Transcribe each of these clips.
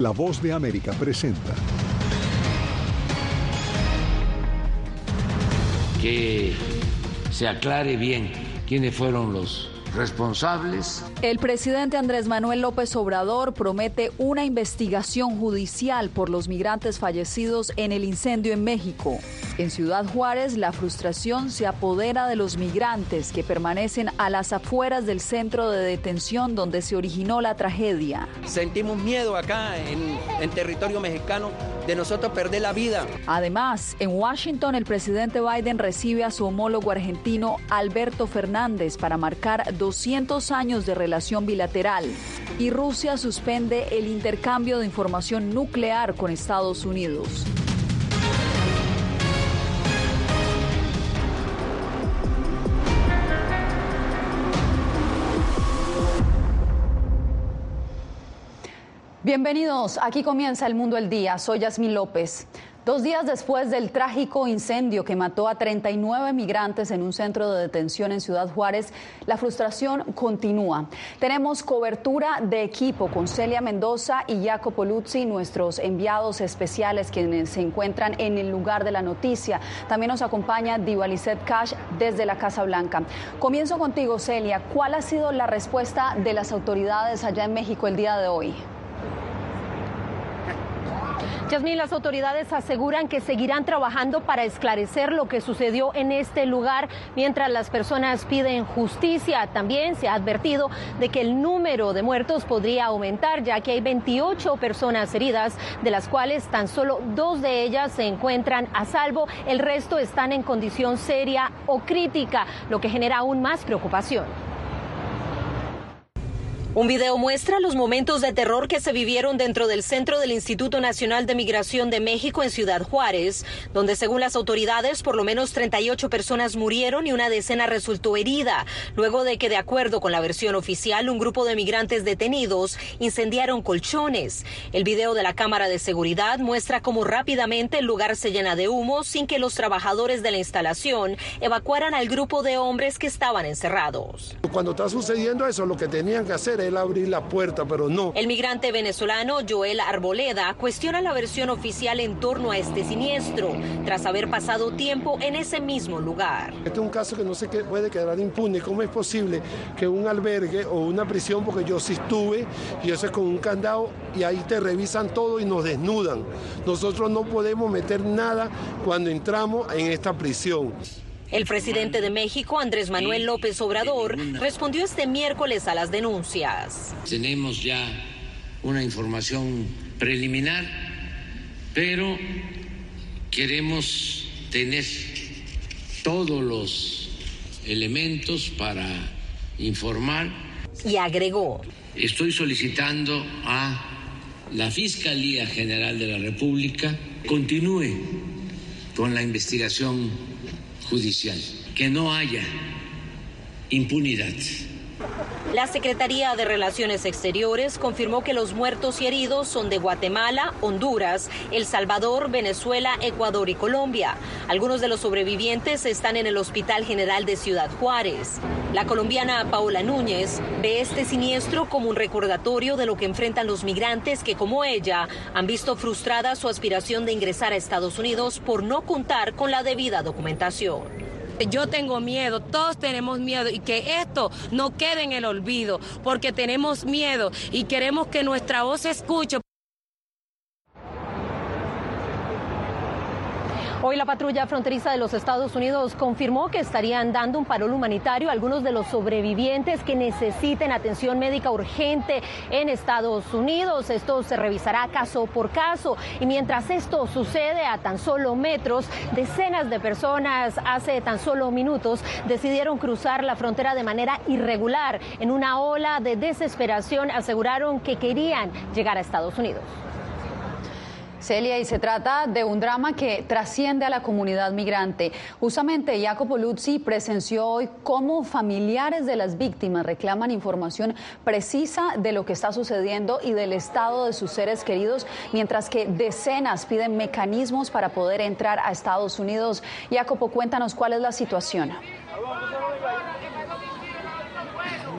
La voz de América presenta. Que se aclare bien quiénes fueron los responsables. El presidente Andrés Manuel López Obrador promete una investigación judicial por los migrantes fallecidos en el incendio en México. En Ciudad Juárez, la frustración se apodera de los migrantes que permanecen a las afueras del centro de detención donde se originó la tragedia. Sentimos miedo acá en, en territorio mexicano de nosotros perder la vida. Además, en Washington el presidente Biden recibe a su homólogo argentino Alberto Fernández para marcar 200 años de relación bilateral. Y Rusia suspende el intercambio de información nuclear con Estados Unidos. Bienvenidos, aquí comienza el mundo el día. Soy Yasmín López. Dos días después del trágico incendio que mató a 39 migrantes en un centro de detención en Ciudad Juárez, la frustración continúa. Tenemos cobertura de equipo con Celia Mendoza y Jacopo Luzzi, nuestros enviados especiales quienes se encuentran en el lugar de la noticia. También nos acompaña Divalicet Cash desde la Casa Blanca. Comienzo contigo, Celia. ¿Cuál ha sido la respuesta de las autoridades allá en México el día de hoy? Yasmín, las autoridades aseguran que seguirán trabajando para esclarecer lo que sucedió en este lugar mientras las personas piden justicia. También se ha advertido de que el número de muertos podría aumentar, ya que hay 28 personas heridas, de las cuales tan solo dos de ellas se encuentran a salvo. El resto están en condición seria o crítica, lo que genera aún más preocupación. Un video muestra los momentos de terror que se vivieron dentro del centro del Instituto Nacional de Migración de México en Ciudad Juárez, donde según las autoridades por lo menos 38 personas murieron y una decena resultó herida, luego de que de acuerdo con la versión oficial un grupo de migrantes detenidos incendiaron colchones. El video de la cámara de seguridad muestra cómo rápidamente el lugar se llena de humo sin que los trabajadores de la instalación evacuaran al grupo de hombres que estaban encerrados. Cuando está sucediendo eso, lo que tenían que hacer él abrir la puerta, pero no. El migrante venezolano Joel Arboleda cuestiona la versión oficial en torno a este siniestro, tras haber pasado tiempo en ese mismo lugar. Este es un caso que no se puede quedar impune. ¿Cómo es posible que un albergue o una prisión, porque yo sí estuve, y eso es con un candado, y ahí te revisan todo y nos desnudan? Nosotros no podemos meter nada cuando entramos en esta prisión. El presidente de México, Andrés Manuel López Obrador, respondió este miércoles a las denuncias. Tenemos ya una información preliminar, pero queremos tener todos los elementos para informar. Y agregó. Estoy solicitando a la Fiscalía General de la República continúe con la investigación judicial, que no haya impunidad. La Secretaría de Relaciones Exteriores confirmó que los muertos y heridos son de Guatemala, Honduras, El Salvador, Venezuela, Ecuador y Colombia. Algunos de los sobrevivientes están en el Hospital General de Ciudad Juárez. La colombiana Paola Núñez ve este siniestro como un recordatorio de lo que enfrentan los migrantes que, como ella, han visto frustrada su aspiración de ingresar a Estados Unidos por no contar con la debida documentación. Yo tengo miedo, todos tenemos miedo y que esto no quede en el olvido, porque tenemos miedo y queremos que nuestra voz se escuche. Hoy la patrulla fronteriza de los Estados Unidos confirmó que estarían dando un parol humanitario a algunos de los sobrevivientes que necesiten atención médica urgente en Estados Unidos. Esto se revisará caso por caso y mientras esto sucede a tan solo metros, decenas de personas hace tan solo minutos decidieron cruzar la frontera de manera irregular. En una ola de desesperación aseguraron que querían llegar a Estados Unidos. Celia, y se trata de un drama que trasciende a la comunidad migrante. Justamente Jacopo Luzzi presenció hoy cómo familiares de las víctimas reclaman información precisa de lo que está sucediendo y del estado de sus seres queridos, mientras que decenas piden mecanismos para poder entrar a Estados Unidos. Jacopo, cuéntanos cuál es la situación.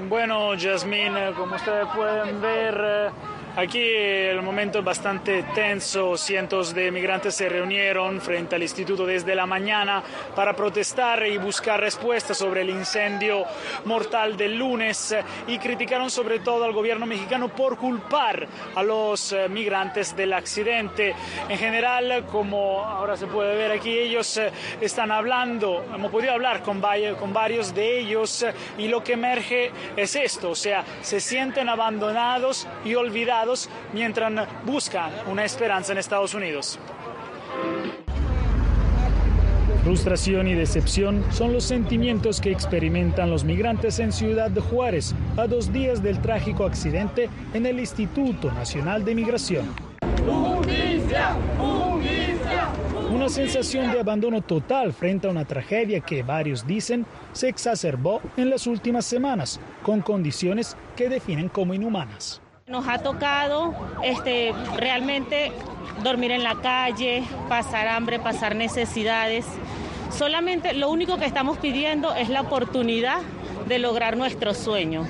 Bueno, Yasmín, como ustedes pueden ver Aquí el momento es bastante tenso. Cientos de migrantes se reunieron frente al instituto desde la mañana para protestar y buscar respuestas sobre el incendio mortal del lunes y criticaron sobre todo al gobierno mexicano por culpar a los eh, migrantes del accidente. En general, como ahora se puede ver aquí, ellos eh, están hablando, hemos podido hablar con, con varios de ellos eh, y lo que emerge es esto, o sea, se sienten abandonados y olvidados mientras buscan una esperanza en Estados Unidos. Frustración y decepción son los sentimientos que experimentan los migrantes en Ciudad de Juárez a dos días del trágico accidente en el Instituto Nacional de Migración. Una sensación de abandono total frente a una tragedia que varios dicen se exacerbó en las últimas semanas, con condiciones que definen como inhumanas. Nos ha tocado este, realmente dormir en la calle, pasar hambre, pasar necesidades. Solamente lo único que estamos pidiendo es la oportunidad de lograr nuestro sueño.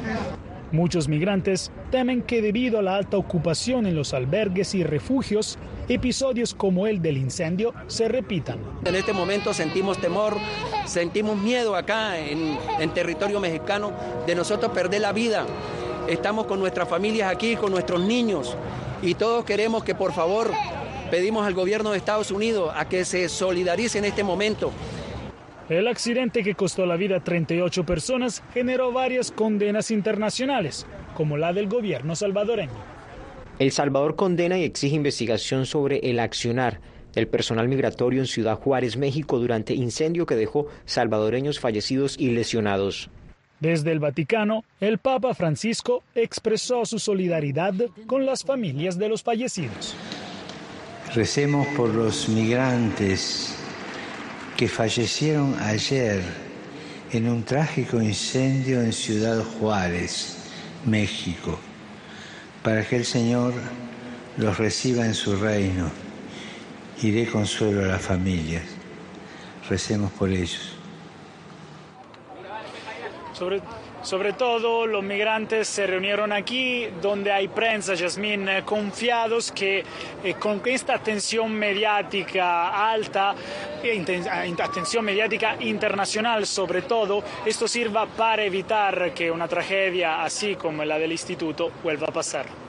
Muchos migrantes temen que debido a la alta ocupación en los albergues y refugios, episodios como el del incendio se repitan. En este momento sentimos temor, sentimos miedo acá en, en territorio mexicano de nosotros perder la vida estamos con nuestras familias aquí, con nuestros niños, y todos queremos que por favor pedimos al gobierno de Estados Unidos a que se solidarice en este momento. El accidente que costó la vida a 38 personas generó varias condenas internacionales, como la del gobierno salvadoreño. El Salvador condena y exige investigación sobre el accionar del personal migratorio en Ciudad Juárez, México, durante incendio que dejó salvadoreños fallecidos y lesionados. Desde el Vaticano, el Papa Francisco expresó su solidaridad con las familias de los fallecidos. Recemos por los migrantes que fallecieron ayer en un trágico incendio en Ciudad Juárez, México, para que el Señor los reciba en su reino y dé consuelo a las familias. Recemos por ellos. Sobre, sobre, todo los migrantes se reunieron aquí donde hay prensa, Yasmín, eh, confiados que eh, con esta atención mediática alta, eh, atención mediática internacional sobre todo, esto sirva para evitar que una tragedia así como la del instituto vuelva a pasar.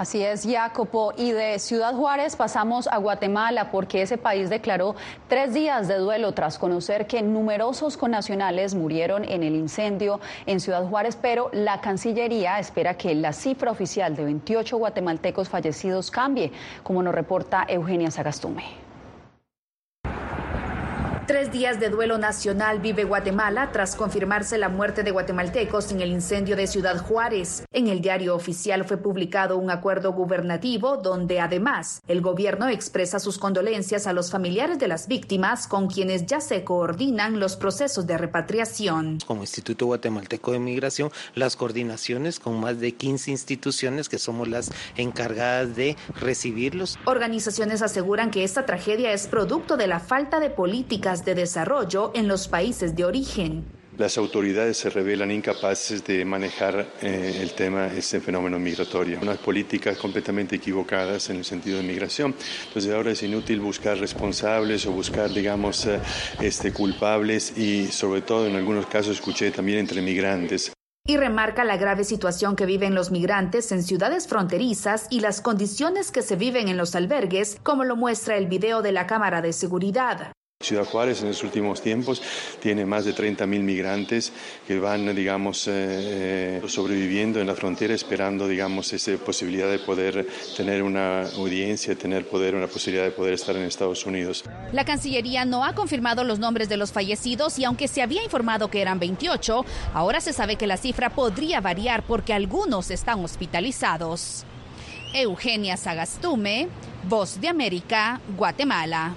Así es, Jacopo. Y de Ciudad Juárez pasamos a Guatemala porque ese país declaró tres días de duelo tras conocer que numerosos connacionales murieron en el incendio en Ciudad Juárez, pero la Cancillería espera que la cifra oficial de 28 guatemaltecos fallecidos cambie, como nos reporta Eugenia Sagastume. Tres días de duelo nacional vive Guatemala tras confirmarse la muerte de guatemaltecos en el incendio de Ciudad Juárez. En el diario oficial fue publicado un acuerdo gubernativo donde además el gobierno expresa sus condolencias a los familiares de las víctimas con quienes ya se coordinan los procesos de repatriación. Como Instituto Guatemalteco de Migración, las coordinaciones con más de 15 instituciones que somos las encargadas de recibirlos. Organizaciones aseguran que esta tragedia es producto de la falta de políticas de desarrollo en los países de origen. Las autoridades se revelan incapaces de manejar eh, el tema, este fenómeno migratorio. Unas políticas completamente equivocadas en el sentido de migración. Entonces ahora es inútil buscar responsables o buscar, digamos, eh, este, culpables y sobre todo en algunos casos escuché también entre migrantes y remarca la grave situación que viven los migrantes en ciudades fronterizas y las condiciones que se viven en los albergues, como lo muestra el video de la cámara de seguridad. Ciudad Juárez en los últimos tiempos tiene más de 30.000 migrantes que van, digamos, eh, sobreviviendo en la frontera esperando, digamos, esa posibilidad de poder tener una audiencia, tener poder, una posibilidad de poder estar en Estados Unidos. La Cancillería no ha confirmado los nombres de los fallecidos y aunque se había informado que eran 28, ahora se sabe que la cifra podría variar porque algunos están hospitalizados. Eugenia Sagastume, Voz de América, Guatemala.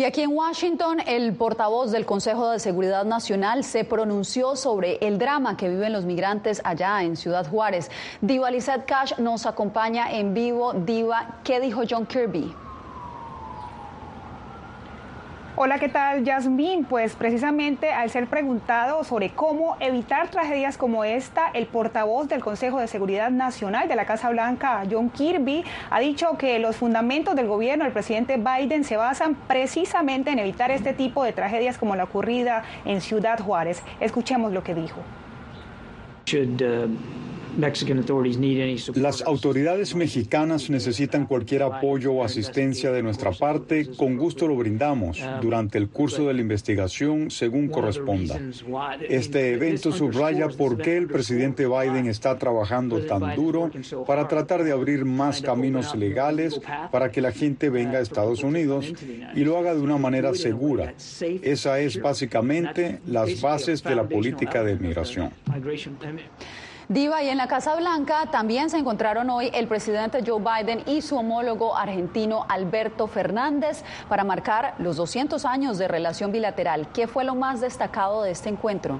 Y aquí en Washington, el portavoz del Consejo de Seguridad Nacional se pronunció sobre el drama que viven los migrantes allá en Ciudad Juárez. Diva Lizette Cash nos acompaña en vivo. Diva, ¿qué dijo John Kirby? Hola, ¿qué tal, Yasmín? Pues precisamente al ser preguntado sobre cómo evitar tragedias como esta, el portavoz del Consejo de Seguridad Nacional de la Casa Blanca, John Kirby, ha dicho que los fundamentos del gobierno del presidente Biden se basan precisamente en evitar este tipo de tragedias como la ocurrida en Ciudad Juárez. Escuchemos lo que dijo. Uh, las autoridades mexicanas necesitan cualquier apoyo o asistencia de nuestra parte. Con gusto lo brindamos durante el curso de la investigación según corresponda. Este evento subraya por qué el presidente Biden está trabajando tan duro para tratar de abrir más caminos legales para que la gente venga a Estados Unidos y lo haga de una manera segura. Esa es básicamente las bases de la política de migración. Diva, y en la Casa Blanca también se encontraron hoy el presidente Joe Biden y su homólogo argentino Alberto Fernández para marcar los 200 años de relación bilateral. ¿Qué fue lo más destacado de este encuentro?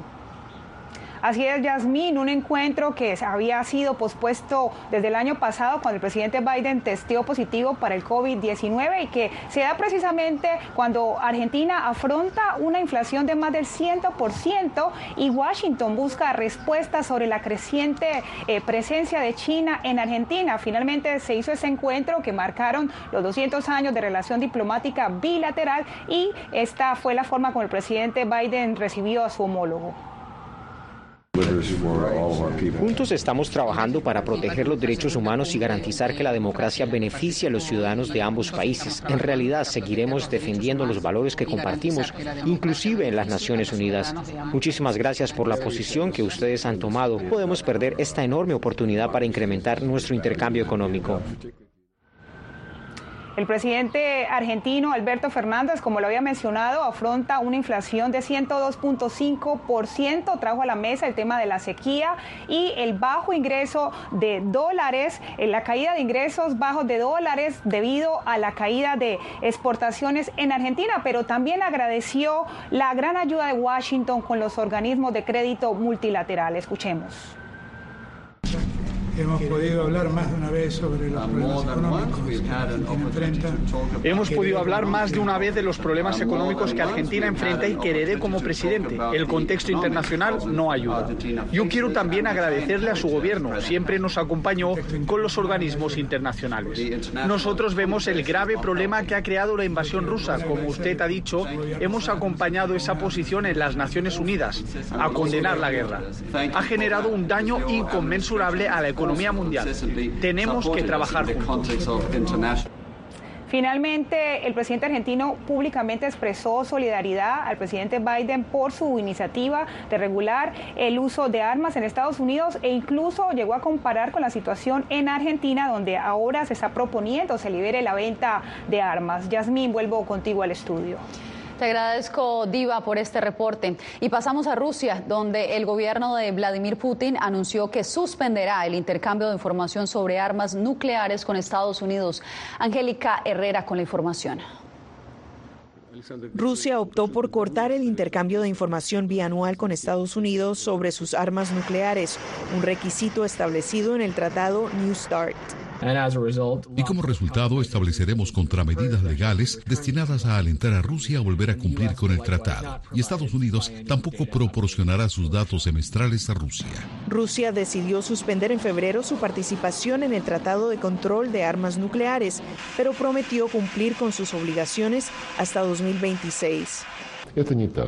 Así es, Yasmín, un encuentro que había sido pospuesto desde el año pasado cuando el presidente Biden testeó positivo para el COVID-19 y que se da precisamente cuando Argentina afronta una inflación de más del 100% y Washington busca respuestas sobre la creciente eh, presencia de China en Argentina. Finalmente se hizo ese encuentro que marcaron los 200 años de relación diplomática bilateral y esta fue la forma como el presidente Biden recibió a su homólogo. Juntos estamos trabajando para proteger los derechos humanos y garantizar que la democracia beneficie a los ciudadanos de ambos países. En realidad, seguiremos defendiendo los valores que compartimos, inclusive en las Naciones Unidas. Muchísimas gracias por la posición que ustedes han tomado. Podemos perder esta enorme oportunidad para incrementar nuestro intercambio económico. El presidente argentino Alberto Fernández, como lo había mencionado, afronta una inflación de 102.5%, trajo a la mesa el tema de la sequía y el bajo ingreso de dólares, eh, la caída de ingresos bajos de dólares debido a la caída de exportaciones en Argentina, pero también agradeció la gran ayuda de Washington con los organismos de crédito multilateral. Escuchemos. Hemos podido hablar más de una vez sobre los problemas económicos que Argentina enfrenta. Hemos podido hablar más de una vez de los problemas económicos que Argentina enfrenta y que heredé como presidente. El contexto internacional no ayuda. Yo quiero también agradecerle a su gobierno. Siempre nos acompañó con los organismos internacionales. Nosotros vemos el grave problema que ha creado la invasión rusa. Como usted ha dicho, hemos acompañado esa posición en las Naciones Unidas a condenar la guerra. Ha generado un daño inconmensurable a la economía economía mundial. Tenemos que trabajar juntos. Finalmente, el presidente argentino públicamente expresó solidaridad al presidente Biden por su iniciativa de regular el uso de armas en Estados Unidos e incluso llegó a comparar con la situación en Argentina, donde ahora se está proponiendo se libere la venta de armas. Yasmín, vuelvo contigo al estudio. Te agradezco, Diva, por este reporte. Y pasamos a Rusia, donde el gobierno de Vladimir Putin anunció que suspenderá el intercambio de información sobre armas nucleares con Estados Unidos. Angélica Herrera con la información. Rusia optó por cortar el intercambio de información bianual con Estados Unidos sobre sus armas nucleares, un requisito establecido en el tratado New START. Y como resultado estableceremos contramedidas legales destinadas a alentar a Rusia a volver a cumplir con el tratado. Y Estados Unidos tampoco proporcionará sus datos semestrales a Rusia. Rusia decidió suspender en febrero su participación en el Tratado de Control de Armas Nucleares, pero prometió cumplir con sus obligaciones hasta 2026.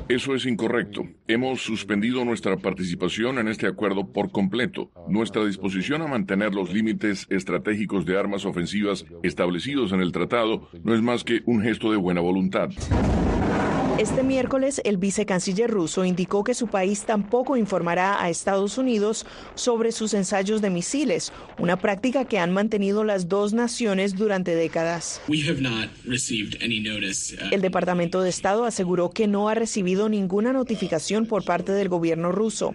Eso es incorrecto. Hemos suspendido nuestra participación en este acuerdo por completo. Nuestra disposición a mantener los límites estratégicos de armas ofensivas establecidos en el tratado no es más que un gesto de buena voluntad. Este miércoles, el vicecanciller ruso indicó que su país tampoco informará a Estados Unidos sobre sus ensayos de misiles, una práctica que han mantenido las dos naciones durante décadas. Uh, el Departamento de Estado aseguró que no ha recibido ninguna notificación por parte del gobierno ruso.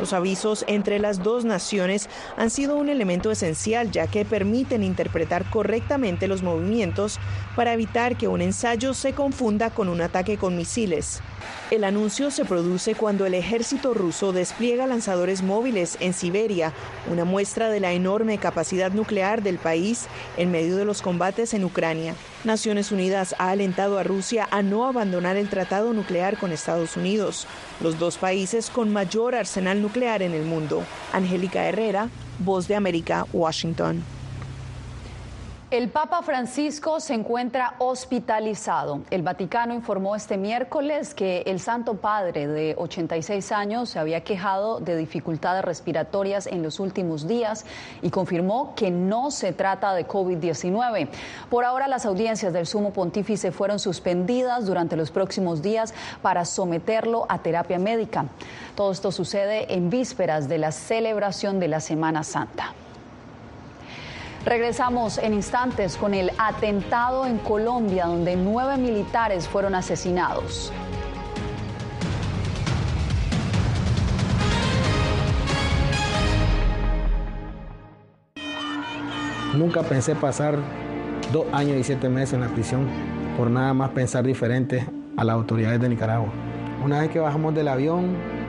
Los avisos entre las dos naciones han sido un elemento esencial ya que permiten interpretar correctamente los movimientos para evitar que un ensayo se confunda con un ataque con misiles. El anuncio se produce cuando el ejército ruso despliega lanzadores móviles en Siberia, una muestra de la enorme capacidad nuclear del país en medio de los combates en Ucrania. Naciones Unidas ha alentado a Rusia a no abandonar el tratado nuclear con Estados Unidos, los dos países con mayor arsenal nuclear en el mundo. Angélica Herrera, Voz de América, Washington. El Papa Francisco se encuentra hospitalizado. El Vaticano informó este miércoles que el Santo Padre de 86 años se había quejado de dificultades respiratorias en los últimos días y confirmó que no se trata de COVID-19. Por ahora las audiencias del Sumo Pontífice fueron suspendidas durante los próximos días para someterlo a terapia médica. Todo esto sucede en vísperas de la celebración de la Semana Santa. Regresamos en instantes con el atentado en Colombia donde nueve militares fueron asesinados. Nunca pensé pasar dos años y siete meses en la prisión por nada más pensar diferente a las autoridades de Nicaragua. Una vez que bajamos del avión,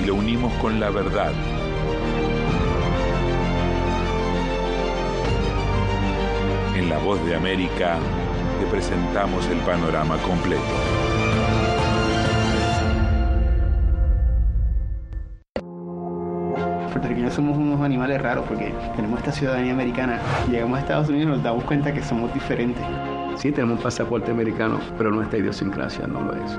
y lo unimos con la verdad. En La Voz de América te presentamos el panorama completo. puertorriqueños somos unos animales raros porque tenemos esta ciudadanía americana. Llegamos a Estados Unidos y nos damos cuenta que somos diferentes. Sí, tenemos un pasaporte americano, pero nuestra idiosincrasia no lo es.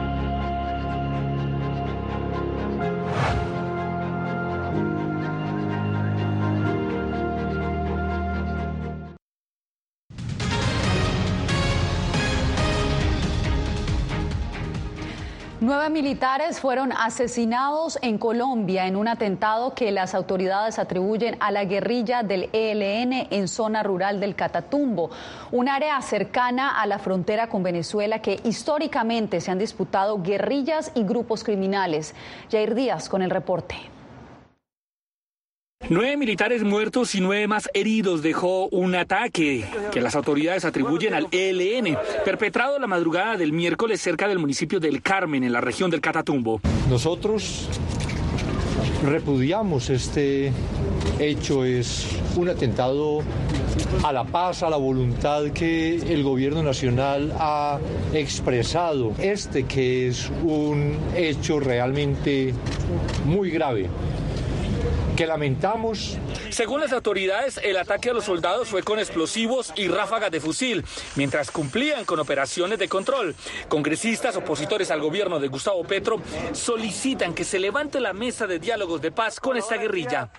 Nueve militares fueron asesinados en Colombia en un atentado que las autoridades atribuyen a la guerrilla del ELN en zona rural del Catatumbo, un área cercana a la frontera con Venezuela que históricamente se han disputado guerrillas y grupos criminales. Jair Díaz con el reporte. Nueve militares muertos y nueve más heridos dejó un ataque que las autoridades atribuyen al ELN, perpetrado la madrugada del miércoles cerca del municipio del Carmen, en la región del Catatumbo. Nosotros repudiamos este hecho, es un atentado a la paz, a la voluntad que el gobierno nacional ha expresado. Este que es un hecho realmente muy grave que lamentamos. Según las autoridades, el ataque a los soldados fue con explosivos y ráfagas de fusil, mientras cumplían con operaciones de control. Congresistas opositores al gobierno de Gustavo Petro solicitan que se levante la mesa de diálogos de paz con esta guerrilla.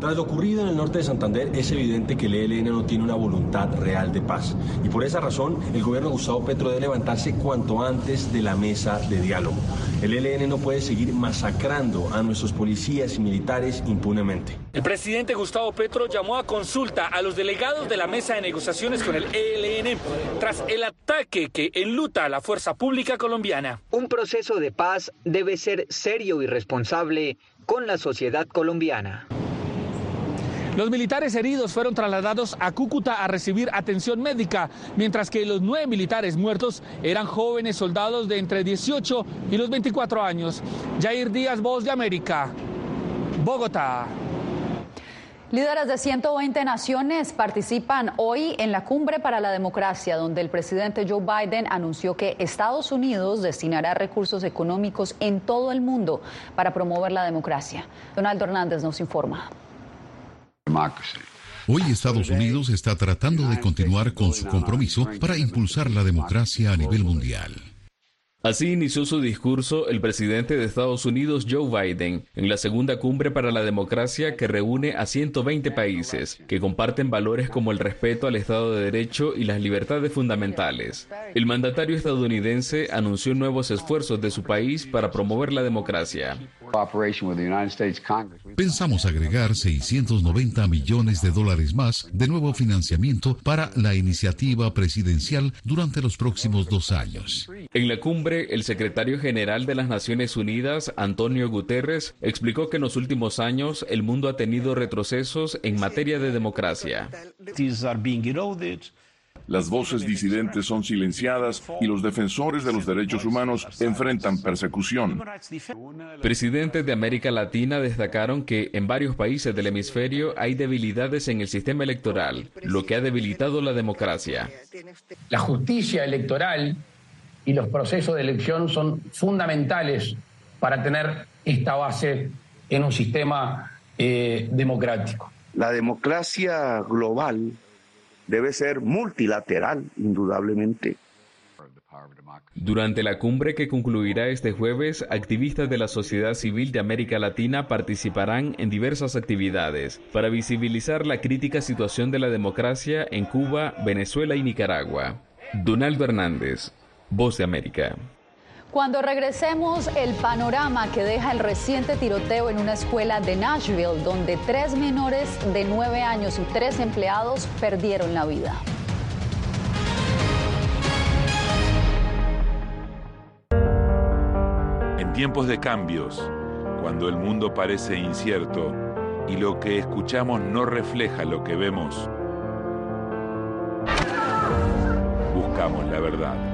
Tras lo ocurrido en el norte de Santander, es evidente que el ELN no tiene una voluntad real de paz. Y por esa razón, el gobierno de Gustavo Petro debe levantarse cuanto antes de la mesa de diálogo. El ELN no puede seguir masacrando a nuestros policías y militares impunemente. El presidente Gustavo Petro llamó a consulta a los delegados de la mesa de negociaciones con el ELN tras el ataque que enluta a la fuerza pública colombiana. Un proceso de paz debe ser serio y responsable con la sociedad colombiana. Los militares heridos fueron trasladados a Cúcuta a recibir atención médica, mientras que los nueve militares muertos eran jóvenes soldados de entre 18 y los 24 años. Jair Díaz, Voz de América, Bogotá. Líderes de 120 naciones participan hoy en la Cumbre para la Democracia, donde el presidente Joe Biden anunció que Estados Unidos destinará recursos económicos en todo el mundo para promover la democracia. Donaldo Hernández nos informa. Hoy Estados Unidos está tratando de continuar con su compromiso para impulsar la democracia a nivel mundial. Así inició su discurso el presidente de Estados Unidos, Joe Biden, en la segunda cumbre para la democracia que reúne a 120 países que comparten valores como el respeto al Estado de Derecho y las libertades fundamentales. El mandatario estadounidense anunció nuevos esfuerzos de su país para promover la democracia. Pensamos agregar 690 millones de dólares más de nuevo financiamiento para la iniciativa presidencial durante los próximos dos años. En la cumbre, el secretario general de las Naciones Unidas, Antonio Guterres, explicó que en los últimos años el mundo ha tenido retrocesos en materia de democracia. Las voces disidentes son silenciadas y los defensores de los derechos humanos enfrentan persecución. Presidentes de América Latina destacaron que en varios países del hemisferio hay debilidades en el sistema electoral, lo que ha debilitado la democracia. La justicia electoral y los procesos de elección son fundamentales para tener esta base en un sistema eh, democrático. La democracia global debe ser multilateral, indudablemente. Durante la cumbre que concluirá este jueves, activistas de la sociedad civil de América Latina participarán en diversas actividades para visibilizar la crítica situación de la democracia en Cuba, Venezuela y Nicaragua. Donaldo Hernández, Voz de América. Cuando regresemos, el panorama que deja el reciente tiroteo en una escuela de Nashville, donde tres menores de nueve años y tres empleados perdieron la vida. En tiempos de cambios, cuando el mundo parece incierto y lo que escuchamos no refleja lo que vemos, buscamos la verdad.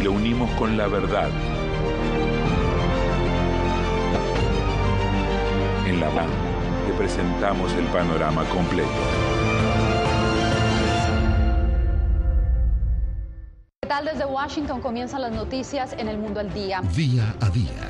y lo unimos con la verdad. En la van te presentamos el panorama completo. ¿Qué tal desde Washington comienzan las noticias en el mundo al día? Día a día,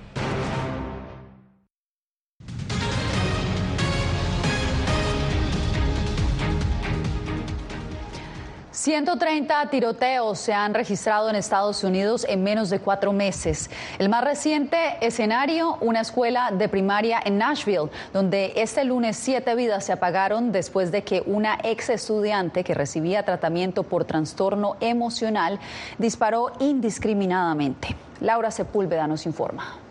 130 tiroteos se han registrado en Estados Unidos en menos de cuatro meses. El más reciente escenario, una escuela de primaria en Nashville, donde este lunes siete vidas se apagaron después de que una ex estudiante que recibía tratamiento por trastorno emocional disparó indiscriminadamente. Laura Sepúlveda nos informa.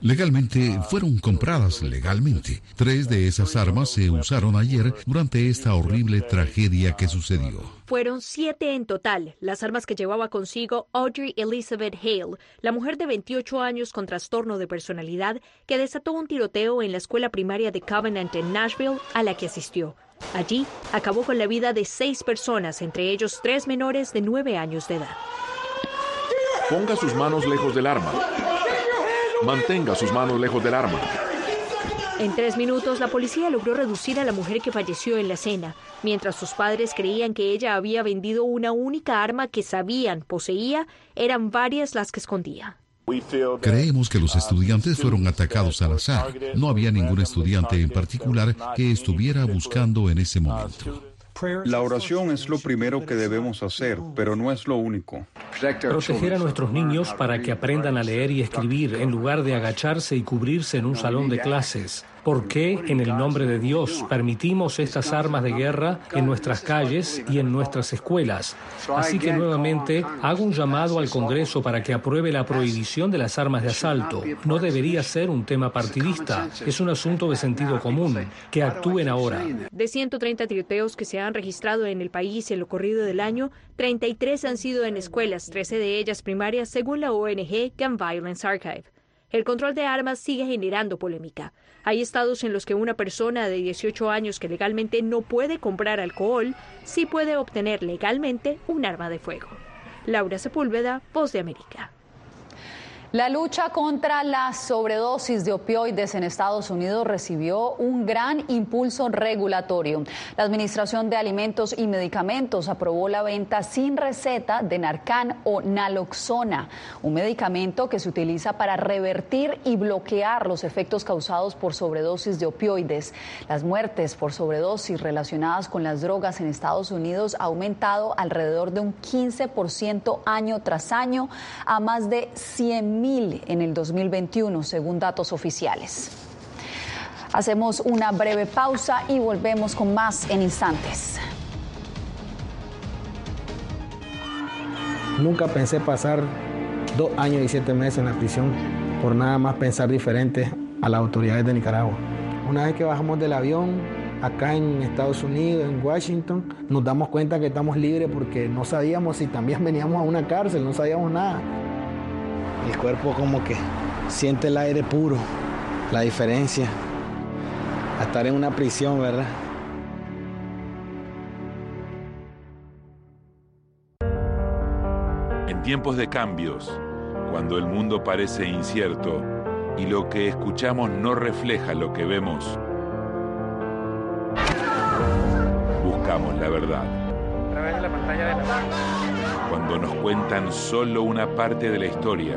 Legalmente fueron compradas legalmente. Tres de esas armas se usaron ayer durante esta horrible tragedia que sucedió. Fueron siete en total las armas que llevaba consigo Audrey Elizabeth Hale, la mujer de 28 años con trastorno de personalidad que desató un tiroteo en la escuela primaria de Covenant en Nashville a la que asistió. Allí acabó con la vida de seis personas, entre ellos tres menores de nueve años de edad. Ponga sus manos lejos del arma. Mantenga sus manos lejos del arma. En tres minutos, la policía logró reducir a la mujer que falleció en la escena, mientras sus padres creían que ella había vendido una única arma que sabían poseía, eran varias las que escondía. Creemos que los estudiantes fueron atacados al azar. No había ningún estudiante en particular que estuviera buscando en ese momento. La oración es lo primero que debemos hacer, pero no es lo único. Proteger a nuestros niños para que aprendan a leer y escribir en lugar de agacharse y cubrirse en un salón de clases. ¿Por qué, en el nombre de Dios, permitimos estas armas de guerra en nuestras calles y en nuestras escuelas? Así que nuevamente hago un llamado al Congreso para que apruebe la prohibición de las armas de asalto. No debería ser un tema partidista, es un asunto de sentido común. Que actúen ahora. De 130 tiroteos que se han registrado en el país en lo corrido del año, 33 han sido en escuelas, 13 de ellas primarias, según la ONG Gun Violence Archive. El control de armas sigue generando polémica. Hay estados en los que una persona de 18 años que legalmente no puede comprar alcohol, sí puede obtener legalmente un arma de fuego. Laura Sepúlveda, Voz de América. La lucha contra la sobredosis de opioides en Estados Unidos recibió un gran impulso regulatorio. La Administración de Alimentos y Medicamentos aprobó la venta sin receta de Narcan o Naloxona, un medicamento que se utiliza para revertir y bloquear los efectos causados por sobredosis de opioides. Las muertes por sobredosis relacionadas con las drogas en Estados Unidos ha aumentado alrededor de un 15% año tras año a más de 100 mil en el 2021, según datos oficiales. Hacemos una breve pausa y volvemos con más en instantes. Nunca pensé pasar dos años y siete meses en la prisión por nada más pensar diferente a las autoridades de Nicaragua. Una vez que bajamos del avión, acá en Estados Unidos, en Washington, nos damos cuenta que estamos libres porque no sabíamos si también veníamos a una cárcel, no sabíamos nada. El cuerpo como que siente el aire puro, la diferencia a estar en una prisión, ¿verdad? En tiempos de cambios, cuando el mundo parece incierto y lo que escuchamos no refleja lo que vemos, buscamos la verdad. A través de la pantalla de la Cuando nos cuentan solo una parte de la historia,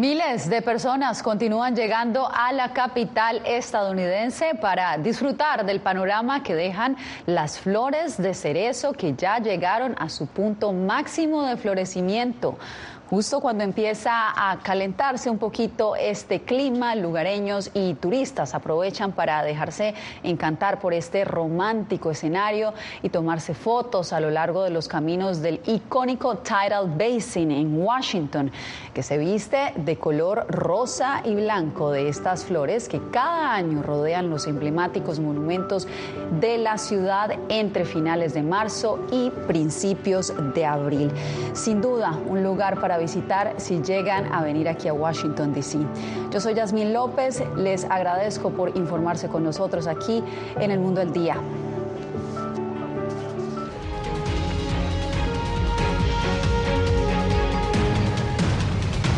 Miles de personas continúan llegando a la capital estadounidense para disfrutar del panorama que dejan las flores de cerezo que ya llegaron a su punto máximo de florecimiento. Justo cuando empieza a calentarse un poquito este clima, lugareños y turistas aprovechan para dejarse encantar por este romántico escenario y tomarse fotos a lo largo de los caminos del icónico Tidal Basin en Washington, que se viste de color rosa y blanco de estas flores que cada año rodean los emblemáticos monumentos de la ciudad entre finales de marzo y principios de abril. Sin duda, un lugar para visitar si llegan a venir aquí a Washington, D.C. Yo soy Yasmín López, les agradezco por informarse con nosotros aquí en el Mundo del Día.